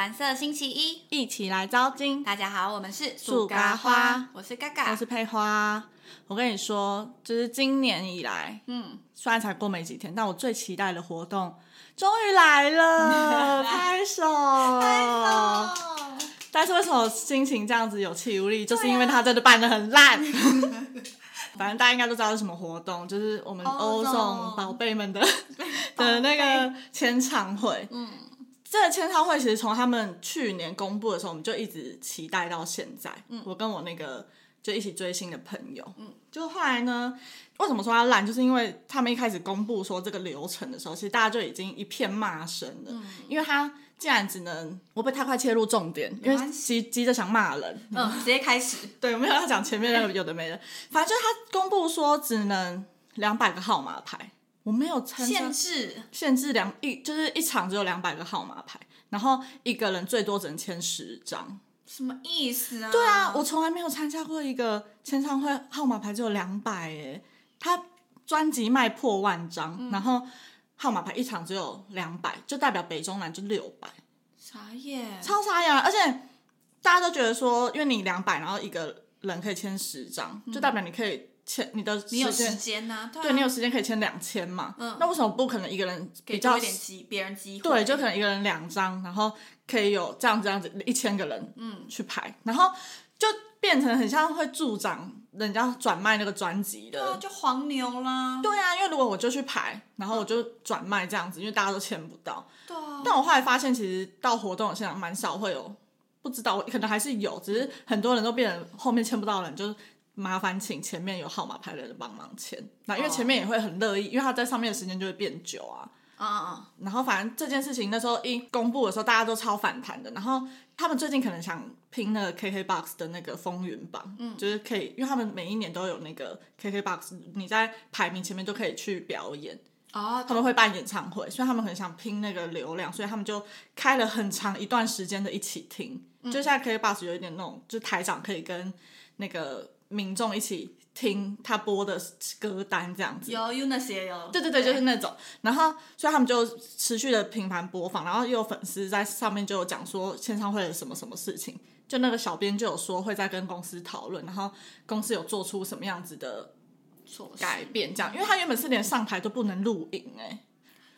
蓝色星期一，一起来招金。大家好，我们是树嘎花我是嘎嘎，我是佩花。我跟你说，就是今年以来，嗯，虽然才过没几天，但我最期待的活动终于来了，拍手！哦，但是为什么心情这样子有气无力？就是因为他真的办的很烂。反正大家应该都知道是什么活动，就是我们欧总宝贝们的 的那个签唱会。嗯，这个签唱会其实从他们去年公布的时候，我们就一直期待到现在。嗯，我跟我那个就一起追星的朋友，嗯，就后来呢，为什么说它烂？就是因为他们一开始公布说这个流程的时候，其实大家就已经一片骂声了，嗯。因为他竟然只能我被太快切入重点，因为关急急着想骂人，嗯，直接开始，对，我没有要讲前面那个有的没的，反正就是他公布说只能两百个号码牌，我没有参限制，限制两一就是一场只有两百个号码牌，然后一个人最多只能签十张。什么意思啊？对啊，我从来没有参加过一个签唱会号码牌只有两百诶，他专辑卖破万张，嗯然后号码牌一场只有两百，就代表北中南就六百，傻眼，超傻眼啊。而且大家都觉得说，因为你两百，然后一个人可以签十张，就代表你可以签你的嗯你有时时间。间呐，对你有时间可以签两千嘛？嗯那为什么不可能一个人给比较多一点机，别人机会，对，就可能一个人两张，然后可以有这样这样子一千个人嗯去排，然后就变成很像会助长人家转卖那个专辑对啊，的。就黄牛啦，对啊，因为如果我就去排，然后我就转卖这样子，因为大家都签不到。对啊，但我后来发现，其实到活动的现场蛮少会有，不知道可能还是有，只是很多人都变成后面签不到的人，就是麻烦请前面有号码牌的人帮忙签。那因为前面也会很乐意，因为他在上面的时间就会变久啊。啊啊然后反正这件事情那时候一公布的时候，大家都超反弹的。然后他们最近可能想拼那个 KKBOX 的那个风云榜，嗯，就是可以，因为他们每一年都有那个 KKBOX，你在排名前面就可以去表演，他们会办演唱会，所以他们很想拼那个流量，所以他们就开了很长一段时间的一起听。就现在 KKBOX 有一点那种，就台长可以跟那个民众一起听他播的歌单这样子。有有那些有，对对对，就是那种。然后，所以他们就持续的频繁播放，然后又有粉丝在上面就有讲说签唱会的什么什么事情，就那个小编就有说会在跟公司讨论，然后公司有做出什么样子的措改变，这样，因为他原本是连上台都不能录影哎、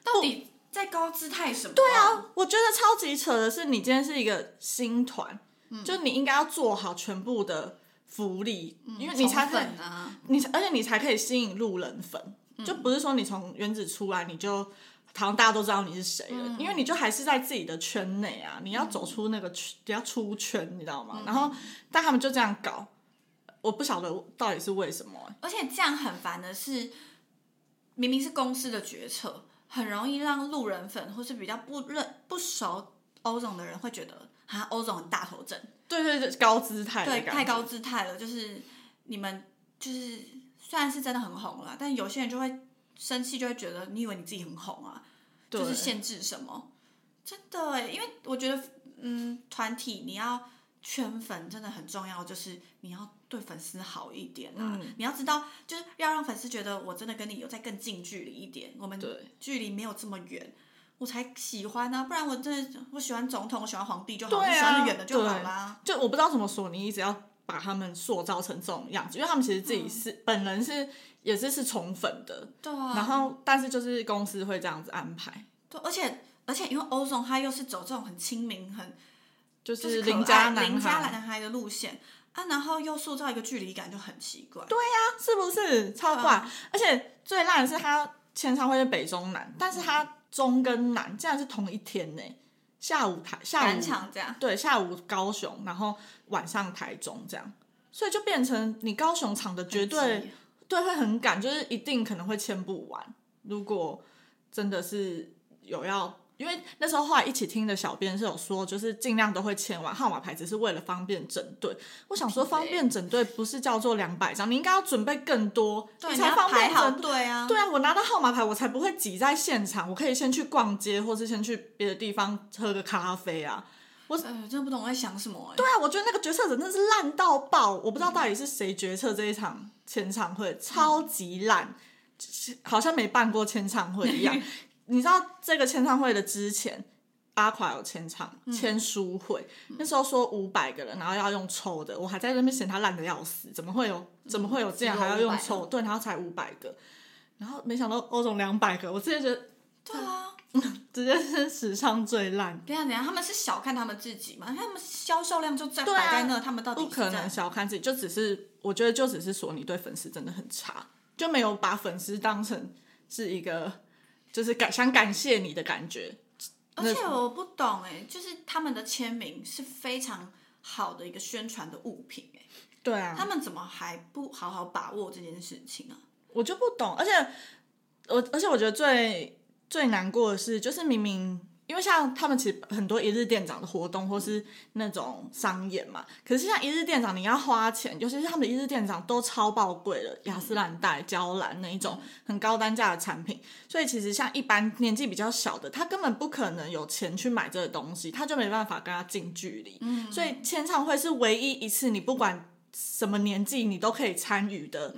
到底在高姿态什么？对啊，我觉得超级扯的是，你今天是一个新团，嗯就你应该要做好全部的福利，因为你才可以粉啊，你而且你才可以吸引路人粉，嗯。就不是说你从原子出来你就好像大家都知道你是谁了，嗯。因为你就还是在自己的圈内啊，你要走出那个圈，你要出圈，你知道嗯。吗？然后但他们就这样搞，我不晓得到底是为什么、欸而且这样很烦的是，明明是公司的决策，很容易让路人粉或是比较不认不熟欧总的人会觉得，啊，欧总很大头症，对对对，高姿态的对，太高姿态了。就是你们就是虽然是真的很红了，但有些人就会生气，就会觉得你以为你自己很红啊，就是限制什么？真的哎，因为我觉得，嗯，团体你要圈粉真的很重要，就是你要对粉丝好一点啊。嗯你要知道，就是要让粉丝觉得我真的跟你有在更近距离一点，我们距离没有这么远。我才喜欢啊，不然我真的我喜欢总统，我喜欢皇帝就好，对啊我喜欢远的就好对啦。就我不知道怎么说，你一直要把他们塑造成这种样子，因为他们其实自己是、本人是也是是宠粉的，对啊，然后但是就是公司会这样子安排，对，而且而且因为欧总他又是走这种很亲民、很就就是是邻家邻家孩，男孩的路线。啊，然后又塑造一个距离感，就很奇怪。对啊，是不是？超怪？啊。而且最烂的是他签唱会是北中南，但是他中跟南竟然是同一天呢，下午台下单午场这样。对下午高雄，然后晚上台中这样，所以就变成你高雄场的绝对对会很赶，就是一定可能会签不完。如果真的是有要，因为那时候后来一起听的小编是有说，就是尽量都会签完号码牌，只是为了方便整队。我想说，方便整队不是叫做两百张，你应该要准备更多，对，你才方便整队。啊。对啊，我拿到号码牌，我才不会挤在现场，我可以先去逛街，或是先去别的地方喝个咖啡啊。呃，真的不懂我在想什么哎、对啊，我觉得那个决策者真的是烂到爆，我不知道到底是谁决策这一场签唱会，超级烂，好像没办过签唱会一样。你知道这个签唱会的之前，阿垮有签唱签书会，那时候说五百个人，然后要用抽的，我还在那边嫌他烂的要死，怎么会有怎么会有这样还要用抽？对，然后才五百个，然后没想到欧总两百个，我直接觉得对啊，直接是史上最烂。等下等下，他们是小看他们自己嘛？他们销售量就在摆在那，他们到底不可能小看自己，就只是我觉得就只是说你对粉丝真的很差，就没有把粉丝当成是一个就是感想感谢你的感觉。而且我不懂哎，就是他们的签名是非常好的一个宣传的物品哎，对啊，他们怎么还不好好把握这件事情啊？我就不懂，而且我而且我觉得最最难过的是，就是明明因为像他们其实很多一日店长的活动或是那种商演嘛，可是像一日店长你要花钱，尤其是他们的一日店长都超爆贵的，雅诗兰黛、娇兰那一种很高单价的产品，所以其实像一般年纪比较小的，他根本不可能有钱去买这个东西，他就没办法跟他近距离。嗯，所以签唱会是唯一一次你不管什么年纪你都可以参与的。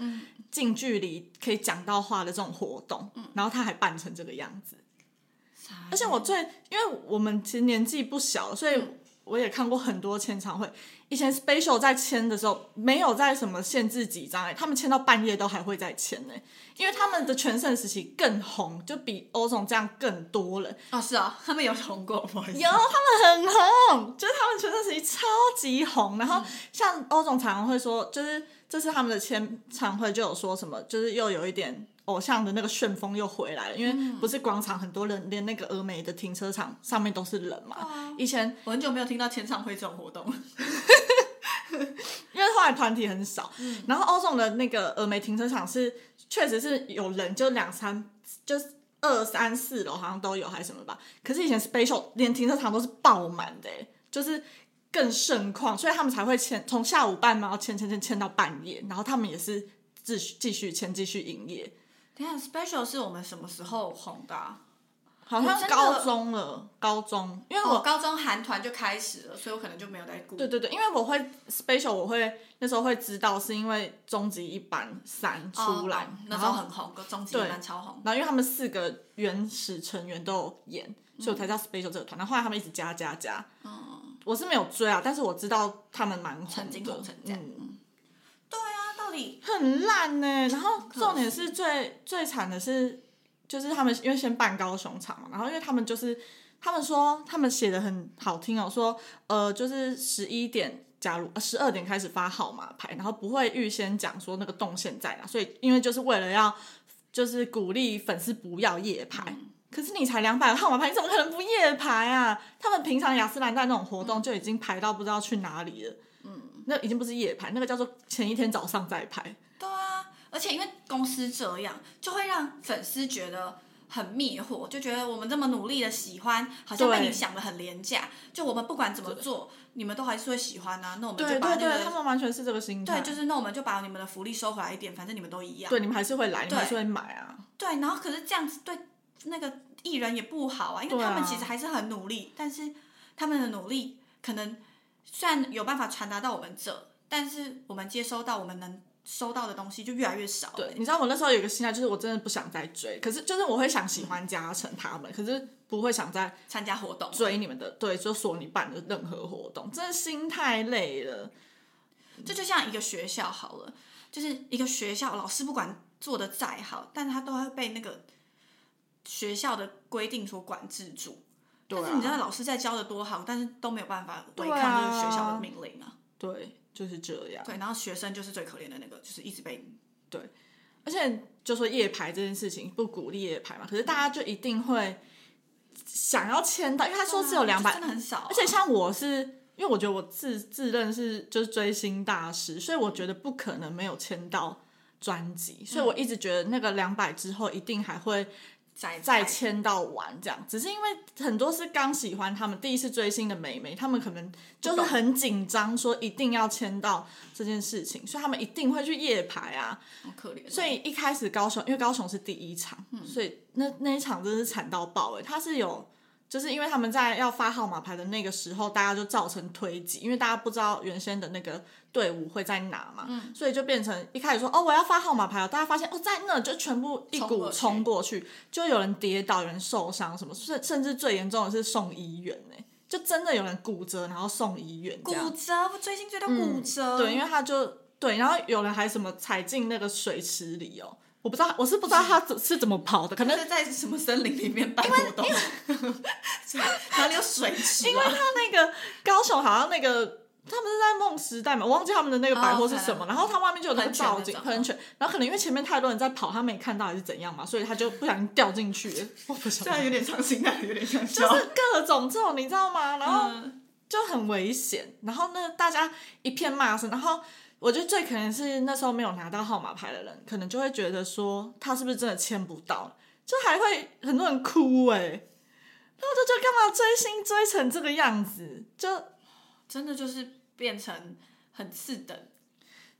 近距离可以讲到话的这种活动，然后他还办成这个样子。而且我最，因为我们其实年纪不小，所以我也看过很多签唱会。以前 Special 在签的时候，没有在什么限制几张哎、他们签到半夜都还会再签呢、因为他们的全盛时期更红，就比欧总这样更多人。哦，是啊，他们有红过，有，他们很红，就是他们全盛时期超级红。然后像欧总常常会说，就是这次他们的签唱会就有说什么，就是又有一点偶像的那个旋风又回来了，因为不是广场很多人，连那个峨眉的停车场上面都是人嘛。以前我很久没有听到签唱会这种活动了。因为后来团体很少，然后欧总的那个峨眉停车场是确实是有人，就两三就是二三四楼好像都有还是什么吧。可是以前 Special 连停车场都是爆满的、欸，就是更盛况，所以他们才会签从下午半嘛，然后签签签签到半夜，然后他们也是继续继续签继续营业，等一下，Special 是我们什么时候红的、啊？好像高中了，高中，因为我我高中韩团就开始了，所以我可能就没有在顾。对对对，因为我会 special，我会那时候会知道，是因为终极一班三出来，哦那然后时候很红，终极一班超红。然后因为他们四个原始成员都有演，所以我才知道 special 这个团。然后后来他们一直加加加，我是没有追啊，但是我知道他们蛮红的，曾经红成这样嗯，对啊，到底很烂呢、然后重点是最最惨的是，就是他们因为先办高雄场嘛，然后因为他们就是他们说他们写的很好听哦，说呃就是十一点。假如十二点开始发号码牌，然后不会预先讲说那个动线在哪，所以因为就是为了要就是鼓励粉丝不要夜排。可是你才两百个号码牌，你怎么可能不夜排啊？他们平常雅诗兰黛那种活动就已经排到不知道去哪里了。嗯，那已经不是夜排，那个叫做前一天早上再排。对啊，而且因为公司这样，就会让粉丝觉得很灭火，就觉得我们这么努力的喜欢，好像被你想的很廉价。就我们不管怎么做，你们都还是会喜欢啊。那我们就把那对对，他们完全是这个心态。对，就是那我们就把你们的福利收回来一点，反正你们都一样。对你们还是会来，你们还是会买啊。对，然后可是这样子对那个艺人也不好啊，因为他们其实还是很努力，但是他们的努力可能虽然有办法传达到我们这，但是我们接收到我们能收到的东西就越来越少、对，欸。你知道我那时候有一个心态，就是我真的不想再追，可是就是我会想喜欢嘉成他们，可是不会想再参加活动，追你们的，对，就索你办的任何活动，真的心太累了。这就像一个学校好了，就是一个学校老师不管做的再好，但是他都会被那个学校的规定所管制住。对但是你知道啊，老师在教的多好，但是都没有办法违对抗这个学校啊的命令啊。对，就是这样。对，然后学生就是最可怜的那个，就是一直被对而且就说夜排这件事情不鼓励夜排嘛，可是大家就一定会想要签到，因为他说只有两百就真的很少啊、而且像我是，因为我觉得我自自认是就是追星大师，所以我觉得不可能没有签到专辑，所以我一直觉得那个两百之后一定还会再再签到完这样。只是因为很多是刚喜欢他们第一次追星的美眉，他们可能就是很紧张，说一定要签到这件事情，所以他们一定会去夜排啊。好可怜。所以一开始高雄，因为高雄是第一场，所以那那一场真的是惨到爆哎、他是有就是因为他们在要发号码牌的那个时候，大家就造成推挤，因为大家不知道原先的那个队伍会在哪嘛，嗯所以就变成一开始说哦我要发号码牌了，大家发现哦在那就全部一股冲过去冲过去，就有人跌倒，有人受伤什么，甚甚至最严重的是送医院呢、就真的有人骨折，然后送医院骨。折，我追星追到骨折，对，因为他就对，然后有人还什么踩进那个水池里哦，我不知道，我是不知道他怎是怎么跑的，可能是在什么森林里面办活动，哪里有水池因为啊？他那个高雄好像那个。他们是在梦时代嘛，我忘记他们的那个百货是什么哦然后他外面就有那个喷泉造景喷泉，然后可能因为前面太多人在跑，他没看到还是怎样嘛，所以他就不小心掉进去了。我不晓得，虽然有点伤心，啊有点想就。是各种这种你知道吗？然后嗯就很危险。然后呢，大家一片骂声。然后我觉得最可能是那时候没有拿到号码牌的人，可能就会觉得说他是不是真的签不到，就还会很多人哭哎、然后我就觉得干嘛追星追成这个样子？就真的就是变成很次等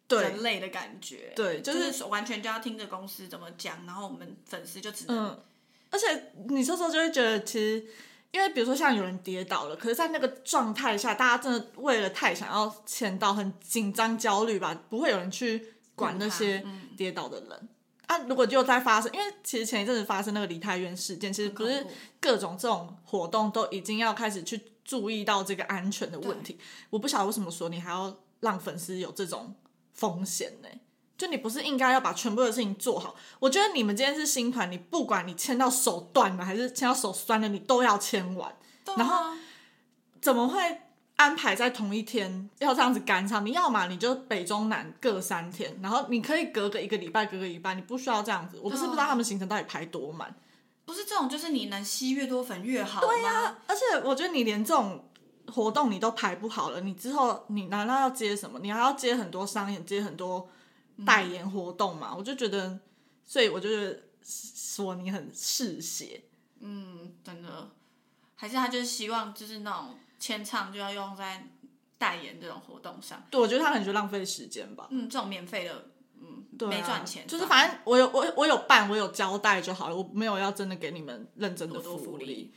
对人类的感觉。对，就就是是完全就要听着公司怎么讲，然后我们粉丝就只能、嗯，而且你这时候就会觉得，其实因为比如说像有人跌倒了，可是，在那个状态下，大家真的为了太想要签到，很紧张焦虑吧，不会有人去管那些跌倒的人。啊，如果又再发生，因为其实前一阵子发生那个梨泰院事件，其实不是各种这种活动都已经要开始去注意到这个安全的问题。我不晓得为什么说你还要让粉丝有这种风险呢？就你不是应该要把全部的事情做好？我觉得你们今天是新团，你不管你签到手断了还是签到手酸了，你都要签完。啊然后怎么会安排在同一天要这样子赶场？你要嘛你就北中南各三天，然后你可以隔个一个礼拜，隔个礼拜，你不需要这样子。我不是不知道他们行程到底排多满。不是这种，就是你能吸越多粉越好对呀、而且我觉得你连这种活动你都排不好了，你之后你难道要接什么？你还要接很多商演，接很多代言活动嘛？我就觉得，所以我就觉得说你很嗜血。嗯，真的，还是他就是希望就是那种签唱就要用在代言这种活动上。对，我觉得他可能就浪费时间吧。嗯，这种免费的，嗯，对啊没赚钱，就是反正我有我我有办，我有交代就好了，我没有要真的给你们认真的多多福利，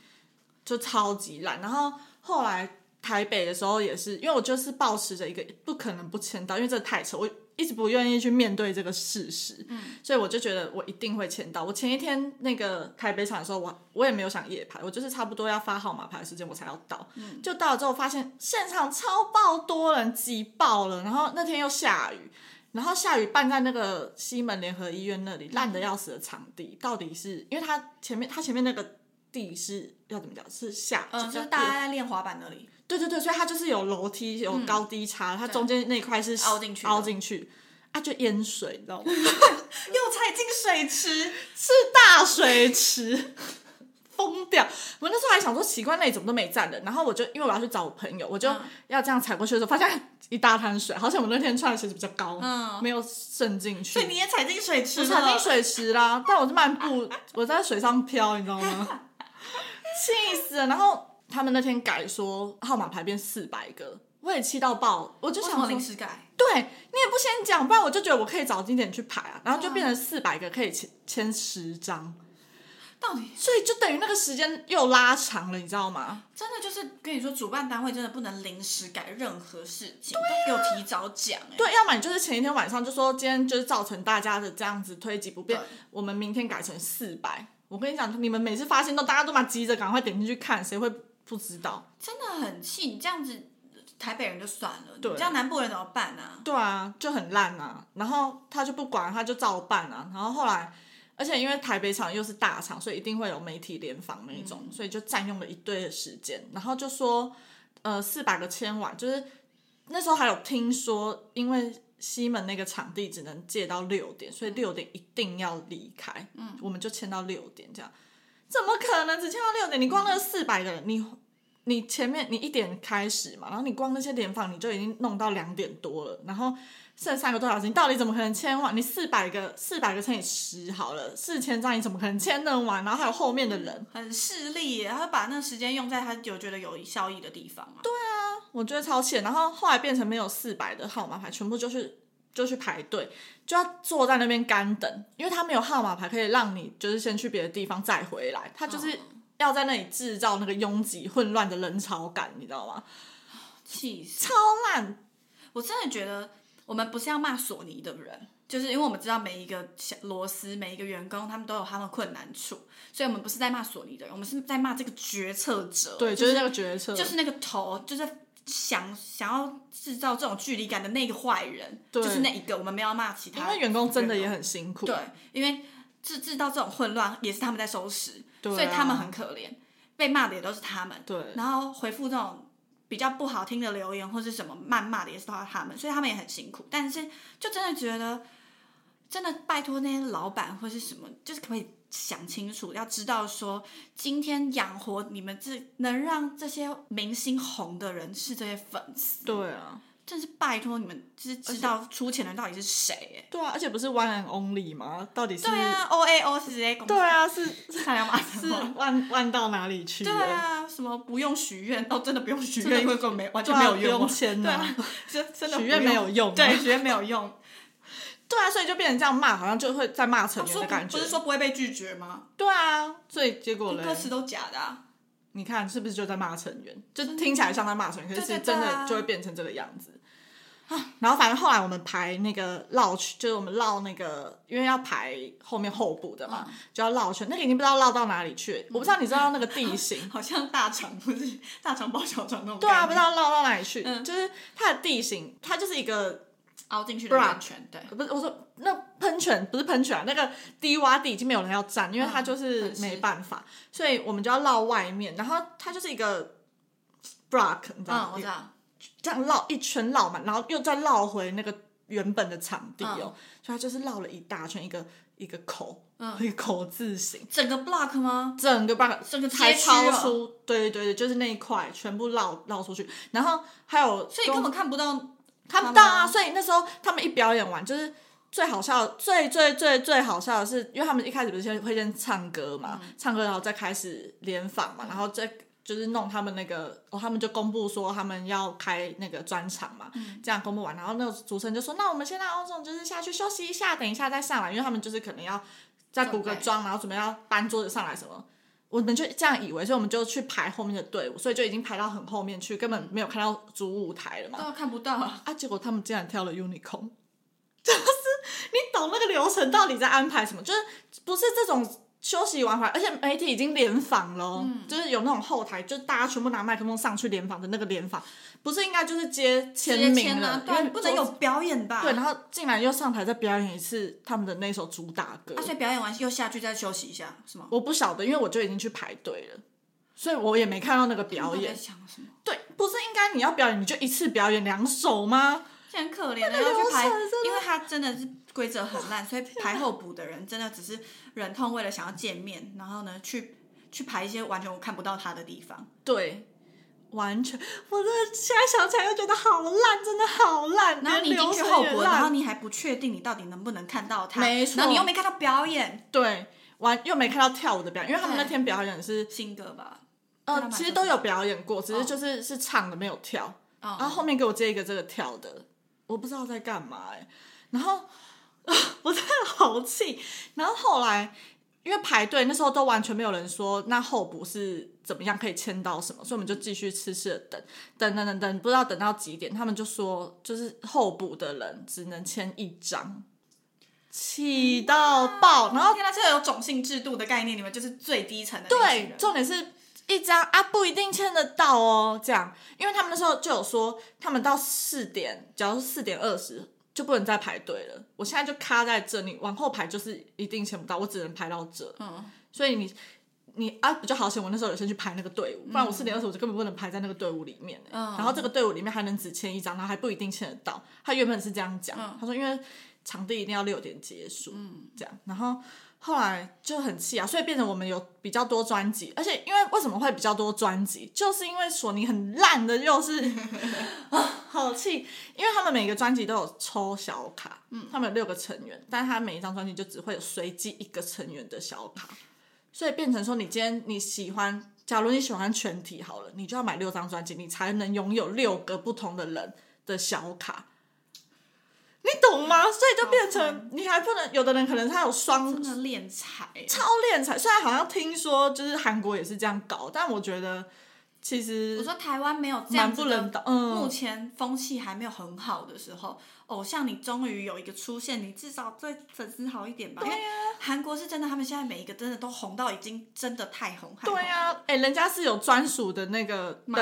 就超级烂。然后后来台北的时候也是，因为我就是抱持着一个不可能不签到，因为这太扯，我一直不愿意去面对这个事实，嗯，所以我就觉得我一定会签到。我前一天那个开杯场的时候，我我也没有想夜排，我就是差不多要发号码牌的时间我才要到，嗯，就到了之后发现现场超爆多人，挤爆了，然后那天又下雨。然后下雨办在那个西门联合医院那里烂的要死的场地，到底是因为他前面他前面那个地是要怎么讲？是下，就是大家在练滑板那里，对对对，所以它就是有楼梯有高低差，它中间那一块是嗯凹进去凹进去啊，就淹水，你知道吗？又踩进水池，是大水池，疯掉！我那时候还想说奇怪，那里怎么都没站人，然后我就因为我要去找我朋友，我就嗯要这样踩过去的时候，发现一大滩水，好像我那天穿的鞋子比较高，嗯没有渗进去所以。你也踩进水池了，我踩进水池啦，但我是漫步，我在水上漂，你知道吗？气死了！然后他们那天改说号码牌变四百个，我也气到爆，我就想说临时改？对你也不先讲，不然我就觉得我可以早一点去排啊，然后就变成四百个可以签签十张，到底所以就等于那个时间又拉长了，你知道吗？真的就是跟你说，主办单位真的不能临时改任何事情，都给我提早讲、哎，对，要么你就是前一天晚上就说今天就是造成大家的这样子推挤不便，我们明天改成四百。我跟你讲，你们每次发现都大家都蛮急着赶快点进去看，谁会不知道？真的很气。你这样子，台北人就算了，对你这样南部人怎么办啊？对啊，就很烂啊。然后他就不管，他就照办啊。然后后来，而且因为台北场又是大场，所以一定会有媒体联访那一种，所以就占用了一堆的时间。然后就说，呃，四百个签完，就是那时候还有听说，因为西门那个场地只能借到六点，所以六点一定要离开。嗯，我们就签到六点这样。怎么可能只签到六点？你光那四百个人，你你前面你一点开始嘛，然后你光那些联访你就已经弄到两点多了，然后剩三个多小时，你到底怎么可能签完？你四百个四百个乘以十好了，四千张你怎么可能签得完？然后还有后面的人，很势利耶，他把那时间用在他有觉得有效益的地方啊。对啊，我觉得超气。然后后来变成没有四百的号码牌，全部就是就去排队，就要坐在那边干等，因为他没有号码牌可以让你就是先去别的地方再回来，他就是要在那里制造那个拥挤混乱的人潮感，你知道吗？气死！超烂，我真的觉得我们不是要骂索尼的人，就是因为我们知道每一个小螺丝、每一个员工，他们都有他们困难处，所以我们不是在骂索尼的人，我们是在骂这个决策者。对，就就是那个决策，就是那个头，就是想想要制造这种距离感的那个坏人，就是那一个。我们没有骂其他，因为员工真的也很辛苦，对，因为制制造这种混乱也是他们在收拾，所以他们很可怜，被骂的也都是他们。对然后回复这种比较不好听的留言或是什么谩骂的也是都是他们，所以他们也很辛苦。但是就真的觉得，真的拜托那些老板或是什么，就是可不可以想清楚，要知道说，今天养活你们这能让这些明星红的人是这些粉丝，对啊，真是拜托你们，就是知道出钱的人到底是谁、欸？对啊，而且不是 one and only 吗？到底是对啊，O A O 是这些公司，对啊，是看要骂是什么？万万到哪里去对？啊，什么不用许愿哦，真的不用许愿，因为根本没完全没有用不用签对啊啊，真真的许愿没有用啊对，许愿没有用。对啊，所以就变成这样骂，好像就会在骂成员的感觉。不是说不会被拒绝吗？对啊，所以结果嘞，歌词都假的啊。你看是不是就在骂成员？就听起来像在骂成员，可是真的就会变成这个样子。啊，然后反正后来我们排那个绕圈，就是我们绕那个，因为要排后面候补的嘛，嗯就要绕圈。那个已经不知道绕到哪里去了，我不知道你知道那个地形，好像大肠不是大肠包小肠那种。对啊，不知道绕到哪里去，嗯就是它的地形，它就是一个凹进去的喷泉，对，不是我说那喷泉不是喷泉、啊，那个低洼地已经没有人要站，因为它就嗯是没办法，所以我们就要绕外面，然后它就是一个 block，你知道嗯吗？，我知道。这样绕一圈绕嘛，然后又再绕回那个原本的场地嗯哦，所以它就是绕了一大圈，一个一个口，嗯一个口字形，整个 block 吗？整个 block 整个才超出，对对对，就是那一块全部绕绕出去，然后还有所以根本看不到。看不到啊，所以那时候他们一表演完，就是最好笑、最最最最好笑的是，因为他们一开始不是先会先唱歌嘛，嗯。唱歌然后再开始联访嘛，然后再就是弄他们那个，哦，他们就公布说他们要开那个专场嘛，嗯。这样公布完，然后那个主持人就说，那我们现在欧总就是下去休息一下，等一下再上来，因为他们就是可能要再补个妆，然后准备要搬桌子上来什么。我们就这样以为，所以我们就去排后面的队伍，所以就已经排到很后面去，根本没有看到主舞台了嘛。对啊，看不到啊。啊，结果他们竟然跳了 Unicorn，就是你懂那个流程到底在安排什么？就是不是这种休息完回来，而且媒体已经联访了就是有那种后台，就是大家全部拿麦克风上去联访的那个联访，不是应该就是接签名了，啊，对不能有表演吧？对，然后竟然又上台再表演一次他们的那首主打歌，啊，所以表演完又下去再休息一下，是吗？我不晓得，因为我就已经去排队了。所以我也没看到那个表演。想什么？对，不是应该你要表演你就一次表演两首吗？这很可怜的，要去排因为他真的是规则很烂，所以排候补的人真的只是忍痛为了想要见面，然后呢去去排一些完全我看不到他的地方。对，完全，我真的现在想起来又觉得好烂，真的好烂。然后你连流进去候补，然后你还不确定你到底能不能看到他，没错然后你又没看到表演，对，完又没看到跳舞的表演，因为他们那天表演是新歌吧？其实都有表演过，只是哦就是、是唱的没有跳。哦然后后面给我接一个这个跳的，我不知道在干嘛哎、然后我真的好气。然后后来因为排队那时候都完全没有人说那候补是怎么样可以签到什么，所以我们就继续痴痴的等，等等等等，不知道等到几点，他们就说就是候补的人只能签一张。气到爆，然后天哪，这个有种姓制度的概念，你们就是最低层的对，重点是一张啊，不一定签得到哦。这样，因为他们那时候就有说，他们到四点，假如是四点二十就不能再排队了。我现在就卡在这里，往后排就是一定签不到，我只能排到这。嗯，所以你你啊，比较好险，我那时候有先去排那个队伍，不然我四点二十我就根本不能排在那个队伍里面、欸嗯然后这个队伍里面还能只签一张，然后还不一定签得到。他原本是这样讲，嗯他说因为场地一定要六点结束，嗯，这样，然后。后来就很气啊，所以变成我们有比较多专辑，而且因为为什么会比较多专辑，就是因为索尼很烂的，又是 啊，好气，因为他们每个专辑都有抽小卡，嗯，他们有六个成员，但是他每一张专辑就只会有随机一个成员的小卡，所以变成说，你今天你喜欢，假如你喜欢全体好了，你就要买六张专辑，你才能拥有六个不同的人的小卡。吗？所以就变成你还不能，有的人可能他有双真的练财，超练财，虽然好像听说就是韩国也是这样搞，但我觉得其实我说台湾没有这蛮样子的不能当，嗯，目前风气还没有很好的时候，偶像你终于有一个出现，你至少对粉丝好一点吧。韩国是真的，他们现在每一个真的都红到已经真的太红。对呀、哎、人家是有专属的那个灯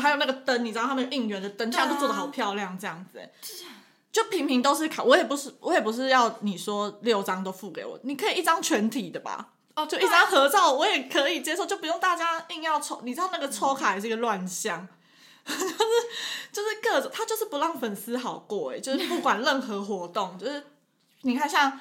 还有那个灯，你知道他们应援的灯，这样对啊都做的好漂亮，这样子、哎就平平都是卡，我也不是，我也不是要你说六张都付给我，你可以一张全体的吧？哦，就一张合照，我也可以接受，就不用大家硬要抽。你知道那个抽卡也是一个乱象，就 是就是各种，他就是不让粉丝好过哎、就是不管任何活动，就是你看像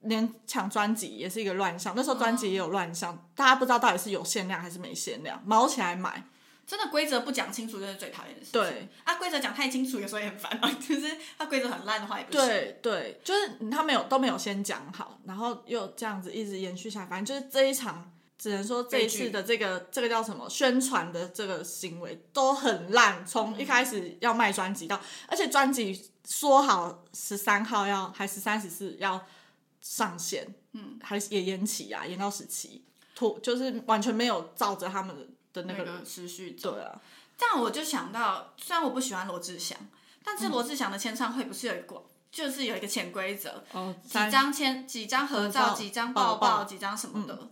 连抢专辑也是一个乱象，那时候专辑也有乱象，大家不知道到底是有限量还是没限量，毛起来买。真的规则不讲清楚，真的是最讨厌的事情。对啊，规则讲太清楚，有时候也很烦啊。就是他规则很烂的话，也不行。对对，就是他没有都没有先讲好，然后又这样子一直延续下来，反正就是这一场，只能说这一次的这个这个叫什么宣传的这个行为都很烂，从一开始要卖专辑到，而且专辑说好十三号要还十三十四要上线，嗯，还也延期啊，延到十七，拖就是完全没有照着他们的的那个那个持续走。对啊，这样我就想到，虽然我不喜欢罗志祥，但是罗志祥的签唱会不是有一个，就是有一个潜规则，哦，几张签、几张合照、几张抱抱几张什么的，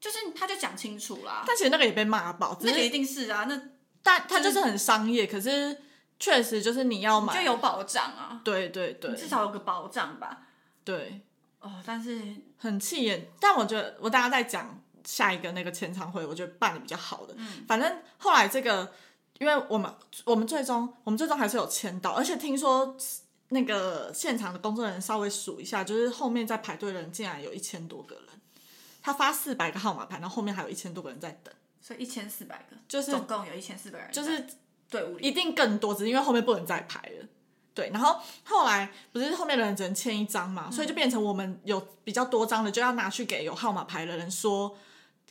就是他就讲清楚啦。但其实那个也被骂爆，那个一定是啊，那但他就是很商业，可是确实就是你要买就有保障啊，对对对至少有个保障吧。对，哦，但是很气人。但我觉得我大家在讲下一个那个签唱会，我觉得办的比较好的。嗯反正后来这个，因为我们我们最终我们最终还是有签到，而且听说那个现场的工作人员稍微数一下，就是后面在排队的人竟然有一千多个人。他发四百个号码牌，然后后面还有一千多个人在等，所以一千四百个，就是总共有一千四百人就是队伍里。一定更多，只是因为后面不能再排了。对，然后后来不是后面的人只能签一张嘛，所以就变成我们有比较多张的，就要拿去给有号码牌的人说，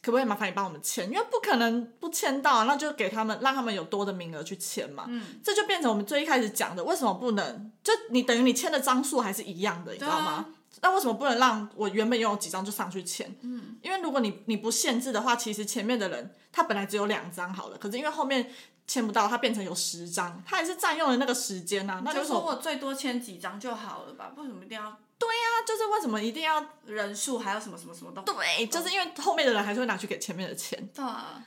可不可以麻烦你帮我们签？因为不可能不签到啊，那就给他们，让他们有多的名额去签嘛。嗯，这就变成我们最一开始讲的，为什么不能？就你等于你签的张数还是一样的，你知道吗？那为什么不能让我原本拥有几张就上去签？嗯，因为如果你你不限制的话，其实前面的人他本来只有两张好了，可是因为后面签不到，他变成有十张，他还是占用了那个时间呐、那就？说我最多签几张就好了吧？为什么一定要那就是为什么一定要人数还有什么什么什么都对？就是因为后面的人还是会拿去给前面的钱对啊，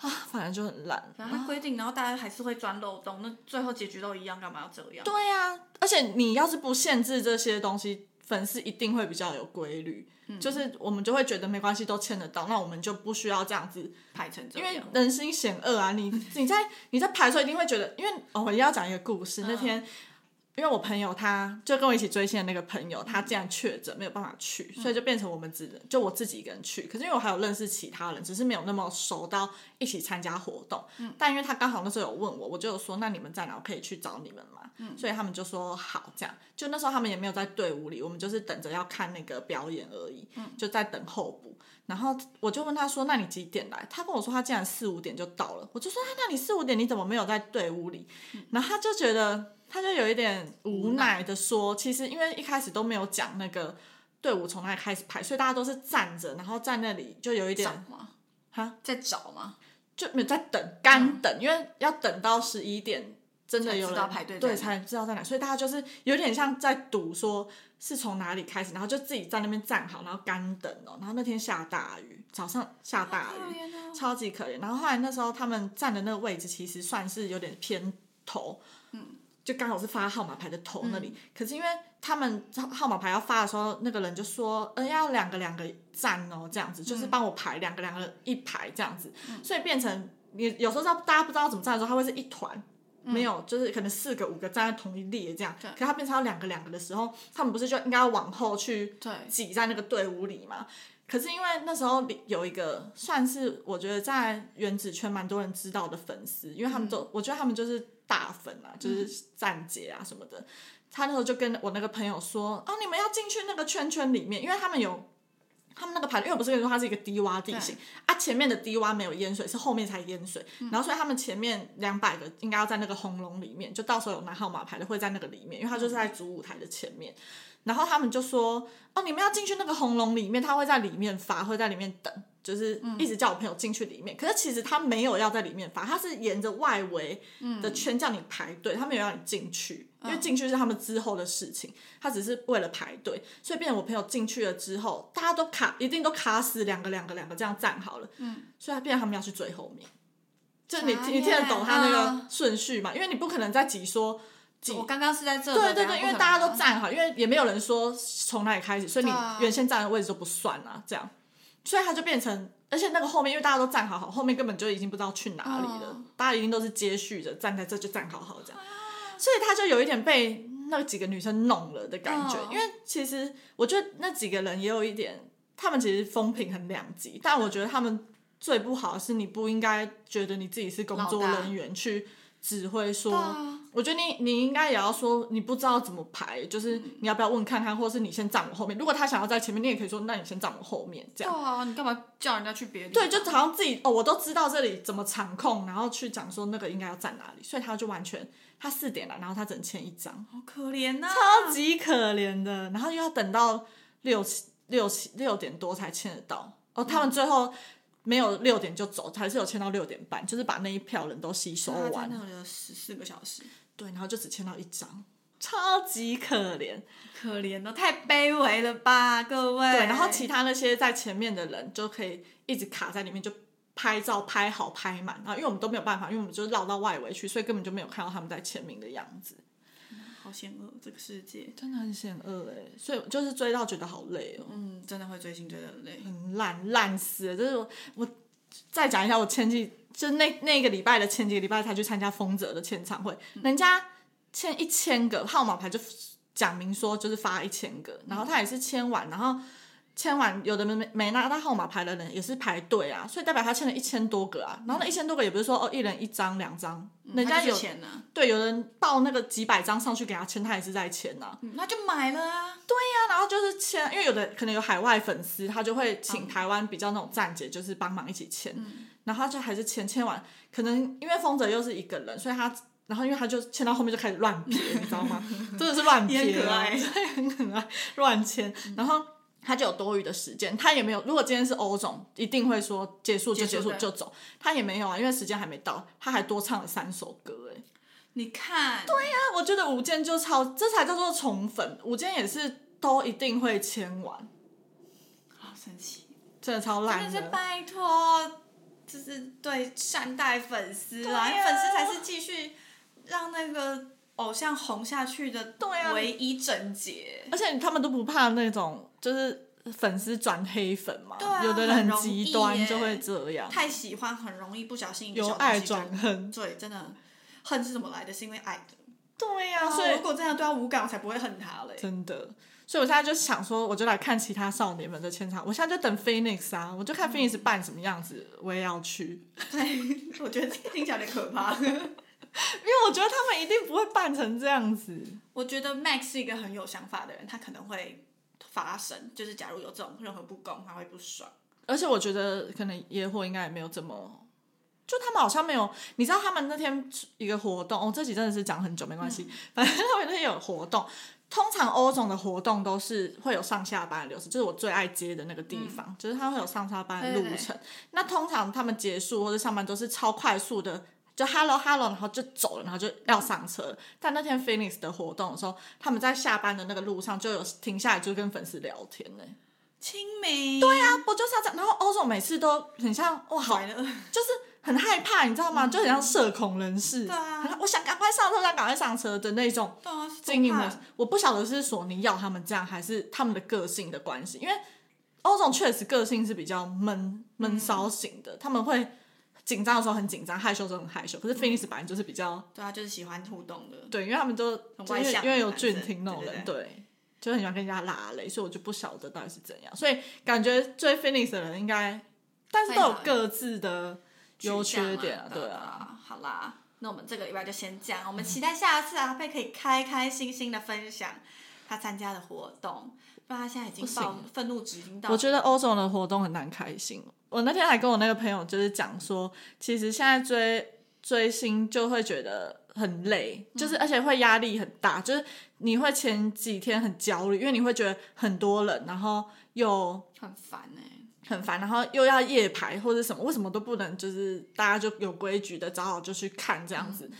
啊，反正就很烂。然后他规定，然后大家还是会钻漏洞，那最后结局都一样，干嘛要这样？对呀、而且你要是不限制这些东西，粉丝一定会比较有规律。就是我们就会觉得没关系，都签得到，那我们就不需要这样子排成这因为。人心险恶啊，你你在你在排的时候一定会觉得，因为哦，我一定要讲一个故事。那天，因为我朋友他就跟我一起追星的那个朋友，他竟然确诊没有办法去，所以就变成我们只能就我自己一个人去。可是因为我还有认识其他人，只是没有那么熟到一起参加活动。但因为他刚好那时候有问我，我就有说那你们在哪，我可以去找你们嘛。所以他们就说好，这样就那时候他们也没有在队伍里，我们就是等着要看那个表演而已，就在等候补。然后我就问他说：“那你几点来？”他跟我说他竟然四五点就到了。我就说：“啊那你四五点你怎么没有在队伍里？”然后他就觉得，他就有一点无奈的说：“其实因为一开始都没有讲那个队伍从哪里开始排，所以大家都是站着，然后在那里就有一找点吗？哈，在找吗？就没有在等干等，因为要等到十一点，真的有人对排队在哪才知道在哪，所以大家就是有点像在赌说是从哪里开始，然后就自己在那边站好，然后干等哦。然后那天下大雨，早上下大雨，超级可怜。然后后来那时候他们站的那个位置其实算是有点偏头，嗯，就刚好是发号码牌的头那里。可是因为他们号码牌要发的时候，那个人就说，呃，要两个两个站哦，这样子，就是帮我排两个两个一排这样子，所以变成你有时候大家不知道怎么站的时候，它会是一团。没有，就是可能四个五个站在同一列这样，可它变成要两个两个的时候，他们不是就应该要往后去对。挤在那个队伍里嘛？可是因为那时候有一个算是我觉得在原子圈蛮多人知道的粉丝，因为他们都、我觉得他们就是大粉啊，就是站姐啊什么的。他那时候就跟我那个朋友说：“啊，你们要进去那个圈圈里面，因为他们有他们那个排，因为我不是跟你说它是一个低洼地形啊，前面的低洼没有淹水，是后面才淹水。然后所以他们前面两百个应该要在那个红龙里面，就到时候有拿号码牌的会在那个里面，因为他就是在主舞台的前面。然后他们就说：“哦，你们要进去那个红龙里面，他会在里面发，会在里面等，就是一直叫我朋友进去里面。可是其实他没有要在里面发，他是沿着外围的圈叫你排队，他没有让你进去，因为进去是他们之后的事情，他只是为了排队。所以变成我朋友进去了之后，大家都卡，一定都卡死两个、两个、两个这样站好了。嗯，所以他变成他们要去最后面。就你你听得懂他那个顺序嘛？因为你不可能在挤说。我刚刚是在这，对对对，因为大家都站好，因为也没有人说从哪里开始，所以你原先站的位置都不算啊，这样，所以他就变成，而且那个后面，因为大家都站好好，后面根本就已经不知道去哪里了，大家一定都是接续着站在这就站好好这样，所以他就有一点被那几个女生弄了的感觉，因为其实我觉得那几个人也有一点，他们其实风评很两极，但我觉得他们最不好的是，你不应该觉得你自己是工作人员去。指挥说，我觉得你你应该也要说，你不知道怎么排，就是你要不要问看看，或者是你先站我后面。如果他想要在前面，你也可以说，那你先站我后面，这样。对啊，你干嘛叫人家去别？对，就好像自己哦，我都知道这里怎么场控，然后去讲说那个应该要站哪里，所以他就完全他四点了，然后他只能签一张，好可怜呐，超级可怜的，然后又要等到六七六七六点多才签得到，哦，他们最后。没有六点就走，还是有签到六点半，就是把那一票人都吸收完。那了十四个小时。对，然后就只签到一张，超级可怜，可怜的太卑微了吧，各位。对，然后其他那些在前面的人就可以一直卡在里面，就拍照拍好拍满。然后因为我们都没有办法，因为我们就绕到外围去，所以根本就没有看到他们在签名的样子。好险恶，这个世界真的很险恶哎，所以就是追到觉得好累哦。嗯，真的会追星追得很累，很烂烂死了。就是我，我再讲一下，我前几就那那个礼拜的前几个礼拜才去参加丰泽的签唱会，人家签一千个号码牌就讲明说就是发一千个，然后他也是签完，然后。签完，有的没没拿到号码牌的人也是排队啊，所以代表他签了一千多个啊。然后那一千多个也不是说哦，一人一张两张，人家有对，有人报那个几百张上去给他签，他也是在签呐。那就买了啊。对呀，然后就是签，因为有的可能有海外粉丝，他就会请台湾比较那种站姐，就是帮忙一起签。然后他就还是签签完，可能因为风泽又是一个人，所以他然后因为他就签到后面就开始乱撇，你知道吗？真的是乱撇，可爱，很可爱，乱签，然后。他就有多余的时间，他也没有。如果今天是欧总，一定会说结束就结束就走。他也没有啊，因为时间还没到，他还多唱了三首歌哎。你看，对呀，我觉得吴健就超，这才叫做宠粉。吴健也是都一定会签完，好神奇，真的超烂的。真的是拜托，就是对善待粉丝啦，因为粉丝才是继续让那个。偶像红下去的唯一症结，而且他们都不怕那种，就是粉丝转黑粉嘛。有的人很极端就会这样，太喜欢很容易不小心由爱转恨。对，真的恨是怎么来的？是因为爱的。对呀，所以如果真的对他无感，我才不会恨他嘞。真的，所以我现在就想说，我就来看其他少年们的签唱。我现在就等 Phoenix 啊，我就看 Phoenix 扮什么样子，我也要去。对，我觉得听起来有点可怕。因为我觉得他们一定不会扮成这样子。我觉得 Max 是一个很有想法的人，他可能会发生，就是假如有这种任何不公，他会不爽。而且我觉得可能野火应该也没有这么，就他们好像没有，你知道他们那天一个活动，哦，这集真的是讲很久，没关系，反正他们那天有活动。通常欧总的活动都是会有上下班的流程，就是我最爱接的那个地方，就是他会有上下班的路程。那通常他们结束或者上班都是超快速的。就 hello hello，然后就走了，然后就要上车。但那天 Phoenix 的活动的时候，他们在下班的那个路上就有停下来，就跟粉丝聊天呢。清明。对啊，不就是要这样？然后欧总每次都很像哇，好，就是很害怕，你知道吗？就很像社恐人士。对啊。我想赶快上车，想赶快上车的那种。经营模式，我不晓得是索尼要他们这样，还是他们的个性的关系。因为欧总确实个性是比较闷闷骚型的，他们会。紧张的时候很紧张，害羞的时候很害羞。可是 Phoenix 本来就是比较，对啊，就是喜欢互动的。对，因为他们都很外向，因为有俊廷那种人，对，就很喜欢跟人家拉雷，所以我就不晓得到底是怎样。所以感觉追 Phoenix 的人应该，但是都有各自的优缺点啊，对啊。好啦，那我们这个礼拜就先这样，我们期待下次阿佩可以开开心心的分享他参加的活动。不然他现在已经不行爆愤怒值已经到。我觉得欧总的活动很难开心。我那天还跟我那个朋友就是讲说，其实现在追追星就会觉得很累，就是而且会压力很大，就是你会前几天很焦虑，因为你会觉得很多人，然后又很烦哎、很烦，然后又要夜排或者什么，为什么都不能就是大家就有规矩的早好就去看这样子，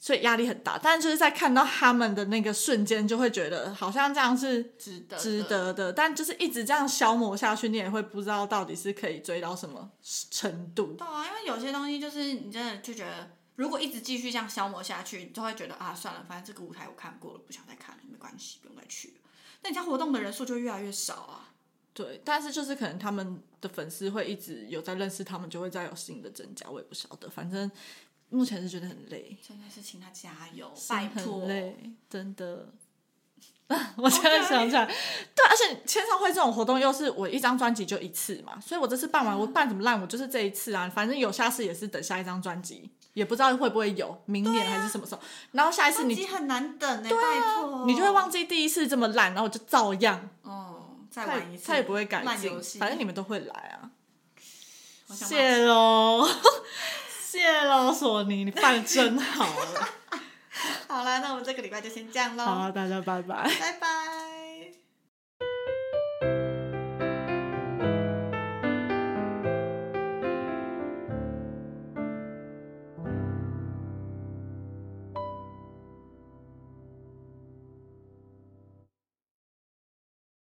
所以压力很大。但就是在看到他们的那个瞬间，就会觉得好像这样是值得值的。得的，但就是一直这样消磨下去，你也会不知道到底是可以追到什么程度。对啊，因为有些东西就是你真的就觉得，如果一直继续这样消磨下去，你就会觉得啊，算了，反正这个舞台我看过了，不想再看了，没关系，不用再去了。那你这样活动的人数就越来越少啊。对，但是就是可能他们的粉丝会一直有在认识他们，就会再有新的增加，我也不晓得。反正目前是觉得很累，真的是请他加油，拜托很。累，真的。我现在想起来对，而且签唱会这种活动又是我一张专辑就一次嘛，所以我这次办完，我办怎么烂，我就是这一次啊，反正有下次也是等下一张专辑，也不知道会不会有，明年还是什么时候。然后下一次你很难等哎、拜托。你就会忘记第一次这么烂，然后我就照样，哦，再他玩一次，也他也不会改进。反正你们都会来啊。谢喽，谢喽，索尼，你办的真好。好啦，那我们这个礼拜就先这样喽，好，大家拜拜。拜拜。